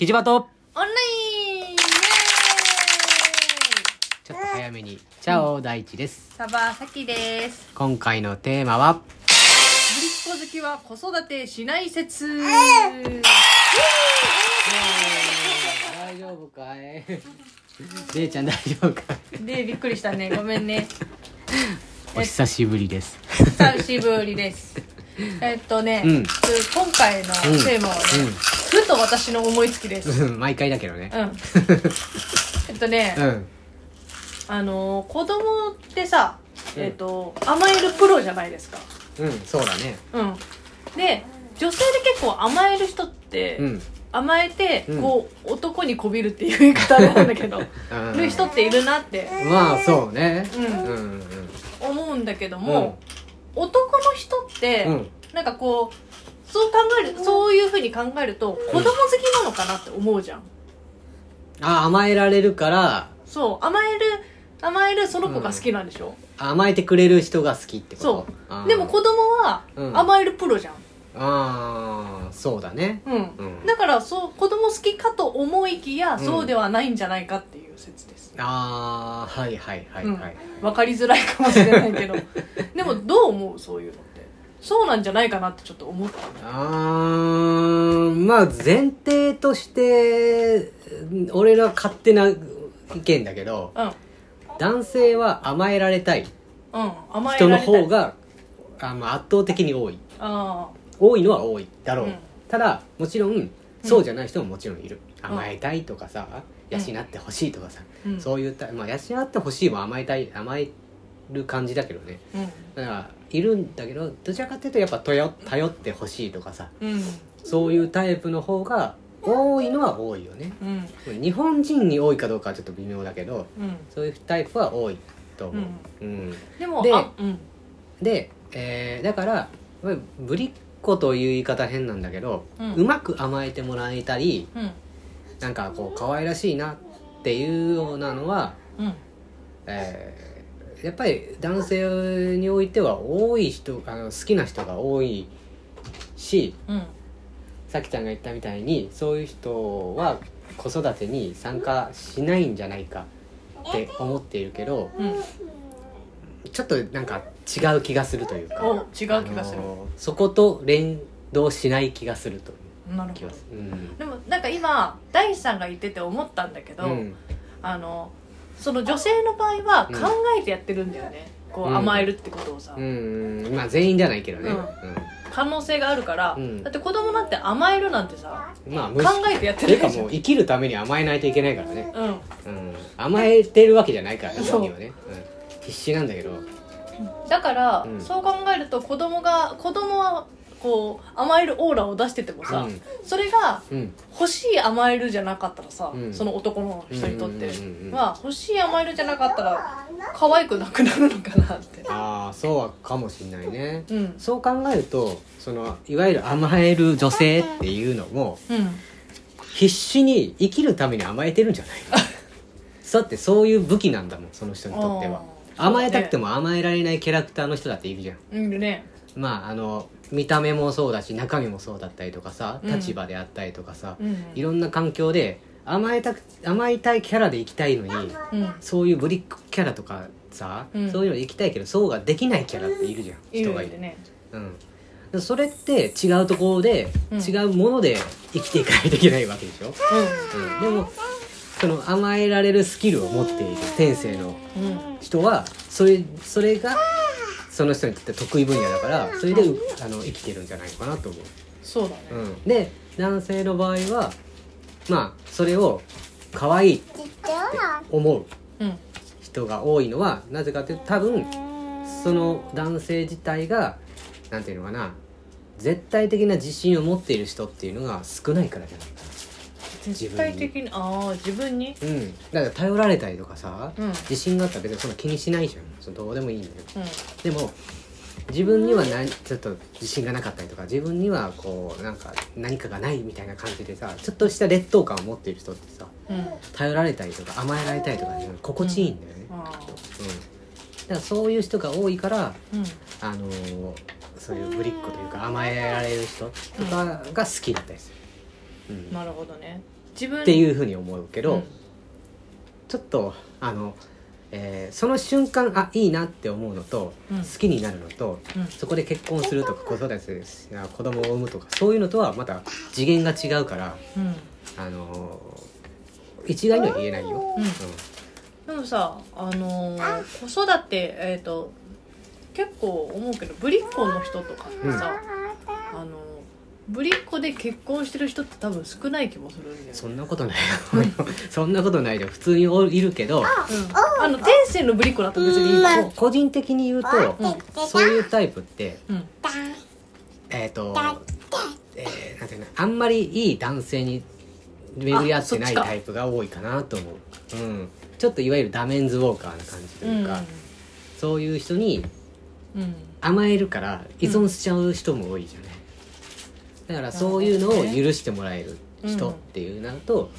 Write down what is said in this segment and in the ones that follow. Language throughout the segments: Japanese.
キジバト。オンラインちょっと早めに。チャオ大地です。サバサキです。今回のテーマは、ぶりっ子好きは子育てしない説。大丈夫かい？れいちゃん大丈夫かい？でびっくりしたね。ごめんね。お久しぶりです。久しぶりです。えっとね、うん。今回のテーマはね、ふと私の思いつきですうん。毎回だけどねう。ん えっとね、うん。あのー子供ってさ、えっと甘えるプロじゃないですかうん、そうだね。うんで女性で結構甘える人って、うん。甘えて、うんこう男にこびるっていう言い方なんだけど うんる人っているなってまあ、そうね。うんうん。思うんだけども、男の人って、うん。うん。なんかこうそう考えるそういうふうに考えると子供好きなのかなって思うじゃん。あ、甘えられるから、そう甘える甘えるその子が好きなんでしょ、甘えてくれる人が好きってこと？そう。でも子供はうん。甘えるプロじゃん、ああ、そうだね。うん。うん。だからそう子供好きかと思いきや、うん。そうではないんじゃないかっていう説です。ああ、はいはいはいはい。分かりづらいかもしれないけど。でもどう思う？そういうのそうなんじゃないかなってちょっと思った。あーまあ前提として俺の勝手な意見だけどうん。男性は甘えられたい。人の方があまあ圧倒的に多い。あ多いのは多いだろう、うん。ただもちろんそうじゃない人ももちろんいる、うん。甘えたいとかさ養ってほしいとかさ、そういうた、まあ、養ってほしいも甘えたい甘える感じだけどね。うん。だからいるんだけどどちらかっていうとやっぱ頼頼ってほしいとかさうん。そういうタイプの方が多いのは多いよね。うん。日本人に多いかどうかはちょっと微妙だけどうん。そういうタイプは多いと思う、うん。でもでで、えーだからまあぶりっ子という言い方変なんだけど、ううんまく甘えてもらえたりうん。なんかこう可愛らしいなっていうようなのは、うん。えーやっぱり男性においては多い人あの好きな人が多いしうん。さきちゃんが言ったみたいにそういう人は子育てに参加しないんじゃないかって思っているけどうん。ちょっとなんか違う気がするというかお違う気がする。そこと連動しない気がするというなるほど。気がする。うん。でもなんか今大地さんが言ってて思ったんだけど、うん。あのその女性の場合はうん。考えてやってるんだよね、こううん。甘えるってことをさ、うん。まあ全員じゃないけどね、うん。可能性があるから、うん。だって子供なんて甘えるなんてさうんまあ考えてやってるじゃん。もう生きるために甘えないといけないからね、うん。うん、甘えてるわけじゃないからね人はね、うん、必死なんだけど。だから、うん。そう考えると子供が子供はこう甘えるオーラを出しててもさ、うん。それがうん。欲しい甘えるじゃなかったらさ、うん。その男の人にとってうんうんうんうんは欲しい甘えるじゃなかったら可愛くなくなるのかなって。ああそうかもしんないね。うん。そう考えるとそのいわゆる甘える女性っていうのもうん。必死に生きるために甘えてるんじゃない？だってそういう武器なんだもんその人にとっては。あー甘えたくても甘えられないキャラクターの人だっているじゃん。うんねまああの見た目もそうだし中身もそうだったりとかさうん。立場であったりとかさ、うん。いろんな環境で甘えたく甘えたいキャラで生きたいのにうん。そういうブリックキャラとかさ、うん。そういうので生きたいけどそうができないキャラっているじゃんい人がいるねうん。でそれって違うところで、うん。違うもので生きていかないといけないわけでしょ、うん、でもその甘えられるスキルを持っている天性の人はそれそれがその人にとって得意分野だからそれで、あの生きてるんじゃないかなと思う、そうだね。うん、で男性の場合はまあそれを可愛いって思ううん。人が多いのはなぜかというと多分その男性自体がなんていうのかな絶対的な自信を持っている人っていうのが少ないからじゃない。か絶対的にああ自分に？なうん。だから頼られたりとかさ、うん。自信があったら別にそんな気にしないじゃん。そのどうでもいいんだようん。でも自分には何ちょっと自信がなかったりとか自分にはこうなんか何かがないみたいな感じでさちょっとした劣等感を持っている人ってさうん。頼られたりとか甘えられたりとかね心地いいんだよね、うん、だからそういう人が多いからーうん。あのーそういうぶりっ子というか甘えられる人とかが好きだったりする、うん。なるほどね。自分っていうふうに思うけど、うん。ちょっとあの、えーその瞬間あいいなって思うのと、うん。好きになるのとうん。そこで結婚するとか子育て子供を産むとかそういうのとはまた次元が違うから、うん。あのー一概には言えないよ。うん。でもさあのー子育てえっ、と結構思うけどぶりっ子の人とかってさ、ぶりっ子で結婚してる人って多分少ない気もするんだよね。そんなことないよ。そんなことないよ。普通においるけど、うん、あの天性のぶりっ子だと別にいいう個。人的に言うと、うそういうタイプってうん。えっ、と、えーなんていうのあんまりいい男性に巡り合ってないタイプが多いかなと思う、うん、ちょっといわゆるダメンズウォーカーな感じというか、そういう人にうん。甘えるから依存しちゃう人も多いじゃない、だからそういうのを許してもらえる人っていうなると、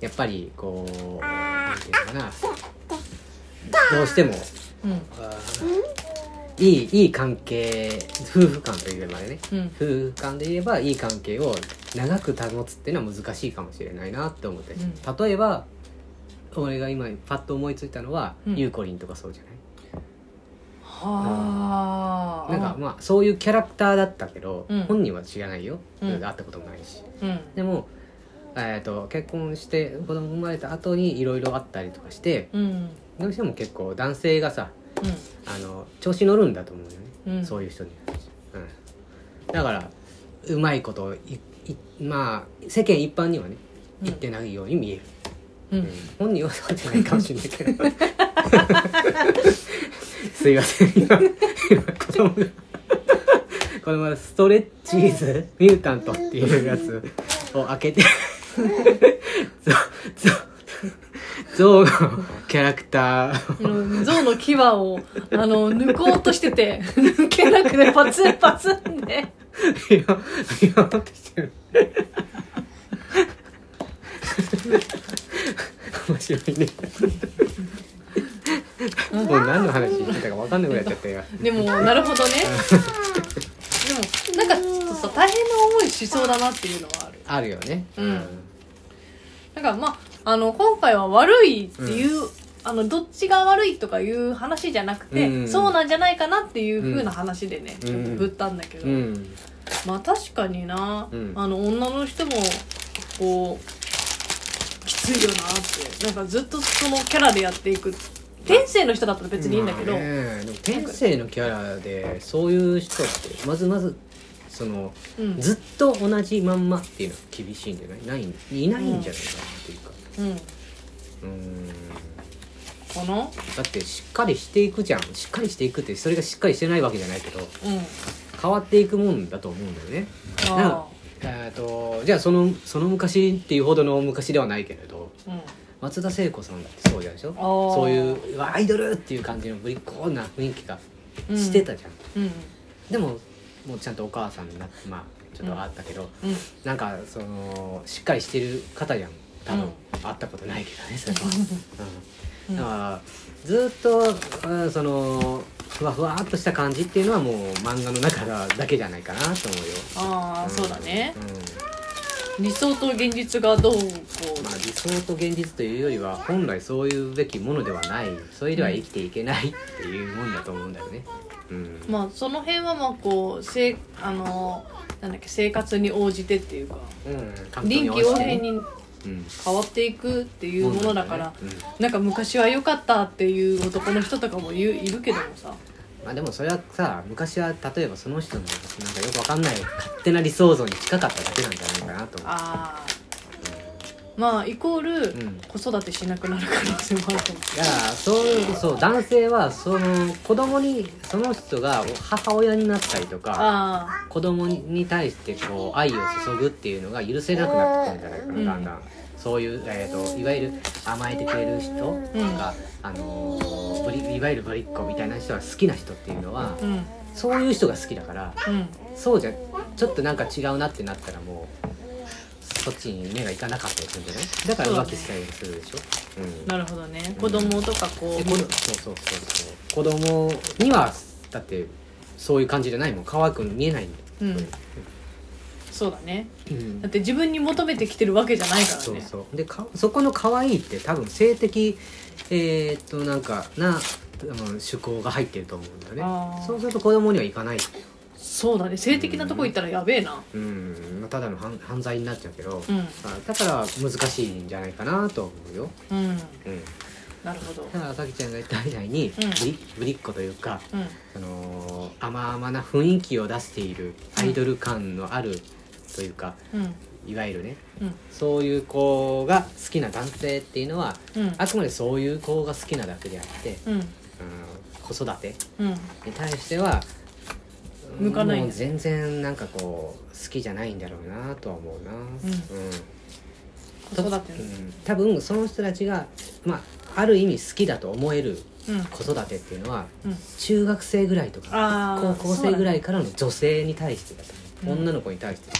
やっぱりこうなんていうのかな。どうしてもうん。いいいい関係夫婦間というまでね。うん。夫婦間で言えばいい関係を長く保つっていうのは難しいかもしれないなって思って、う例えば俺が今パッと思いついたのは、うん。ゆうこりんとかそうじゃない？はあなんかまあそういうキャラクターだったけど、うん。本人は知らないよ、うん。会ったこともないし。うん。でも、えー、と結婚して子供生まれた後にいろいろあったりとかしてうん。どうしても結構男性がさうん。あの調子乗るんだと思うよね、うん。そういう人には、うん、だからうまいこといいまあ世間一般にはね言ってないように見える、うん。うん。本人はそうじゃないかもしれないけど すいません。今今子供がこの前ストレッチーズミュータントっていうやつを開けてゾゾゾウのキャラクターをうん象の牙をあの抜こうとしてて抜けなくてパツンパツンで。言おう言おうとしてる。面白いねもう何の話してたか分かんなくなっちゃったよ。でもなるほどね。でもなんかちょっとさ大変な思いしそうだなっていうのはある。あるよね。うん。だからまああの今回は悪いっていう、あのどっちが悪いとかいう話じゃなくて、うん。そうなんじゃないかなっていう風な話でね、うん。ちょっと振ったんだけど、うん。まあ確かにな、うん。あの女の人もこうきついよなってなんかずっとそのキャラでやっていく天性の人だったら別にいいんだけど、まあね。でも天性のキャラでそういう人ってまずまずそのうん。ずっと同じまんまっていうのは厳しいんじゃない？ないいないんじゃないかなっていうか。うん。うん。かなだってしっかりしていくじゃん。しっかりしていくってそれがしっかりしてないわけじゃないけど。うん。変わっていくもんだと思うんだよね。なんえー、とじゃあそのその昔っていうほどの昔ではないけれど。あうん松田聖子さんだってそうじゃないでしょ？そういうアイドルっていう感じのぶりっ子な雰囲気がうん。してたじゃん、うん。でももうちゃんとお母さんになってまあちょっとあったけど、うん。なんかそのしっかりしてる方じゃん。多分、うん。会ったことないけどねそれは、う、うん。ん。だからずっとうんそのふわふわっとした感じっていうのはもう漫画の中だけじゃないかなと思うよ。ああ、ん。そうだね。うん理想と現実がどうこまあ、理想と現実というよりは本来そういうべきものではない。それでは生きていけないっていうもんだと思うんだよね。うん。うまあその辺はまあこうせあのなんだっけ生活に応じてっていうかうん。臨機応変にうん。変わっていくっていうものだから、うん。なんか昔は良かったっていう男の人とかもいるけどもさまあでもそれはさ昔は例えばその人のなんかよくわかんない勝手な理想像に近かっただけなんじゃないかなと思う。ああまあイコールうん。子育てしなくなる可能性もあるかもいやそうそう男性はその子供にその人が母親になったりとかあ子供に対してこう愛を注ぐっていうのが許せなくなってくるんじゃないかな、うんだんだんそういう、えー、といわゆる甘えてくれる人うん。が、あのいわゆるぶりっ子みたいな人が好きな人っていうのはあうん。そういう人が好きだからうん。そうじゃちょっとなんか違うなってなったらもうそっちに目がいかなかったりするんじゃない？だから浮気したりするでしょ、うん。なるほどね。子供とかこうでこのそうそうそうそう。子供にはだってそういう感じじゃないもん。可愛く見えないん。だよ、うんそうだね。うん。だって自分に求めてきてるわけじゃないからね。そうそう。でかそこの可愛いって多分性的えーっとなんかなあの趣向が入ってると思うんだよね。あー。そうすると子供にはいかない。そうだね。性的なとこ行ったらやべえな。うん。まあただの犯犯罪になっちゃうけど、うん。あだから難しいんじゃないかなと思うよ、うん。うん、なるほど。たださきちゃんが言ったみたいに、うん。ぶりぶりっ子というかうん。その甘々な雰囲気を出しているアイドル感のあるというか、うん。いわゆるねうん。そういう子が好きな男性っていうのはうん。あくまでそういう子が好きなだけであって、うん。うん、子育てうん。に対しては向かない全然なんかこう好きじゃないんだろうなとは思うな、うん。子育て。のうん。多分その人たちが、まあ、ある意味好きだと思えるうん。子育てっていうのはうん。中学生ぐらいとか高校生ぐらいからの女性に対してだと思う。うん女の子に対して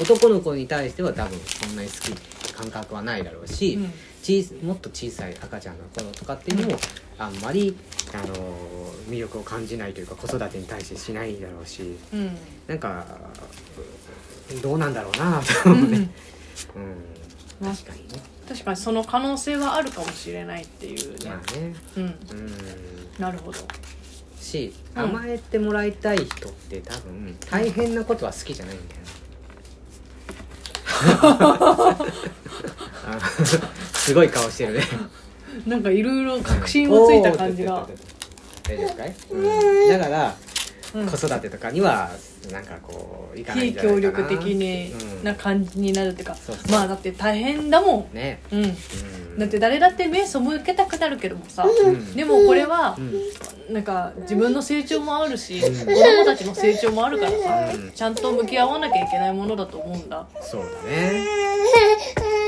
男の子に対しては多分そんなに好き感覚はないだろうし、うん。小もっと小さい赤ちゃんの頃とかっていうのもあんまり、あのー魅力を感じないというか子育てに対してしないだろうしうん。なんかどうなんだろうなと思うね、うん。まあ確かにね。確かにその可能性はあるかもしれないっていうね。まあね。うん。うん。なるほど。しうん。甘えてもらいたい人って多分大変なことは好きじゃないんだよあすごい顔してるね。なんかいろいろ確信をついた感じが。大丈夫かい、うん、だからうん子育てとかにはなんかこういかない非んじゃない協かな。力的にうん。な感じになるっていうかそうそう。まあだって大変だもね、んうん。うん、だって誰だって目背けたくなるけどもさうん。でもこれはうん。なんか自分の成長もあるしうん。子供たちの成長もあるからさうん。ちゃんと向き合わなきゃいけないものだと思うんだ。そうだね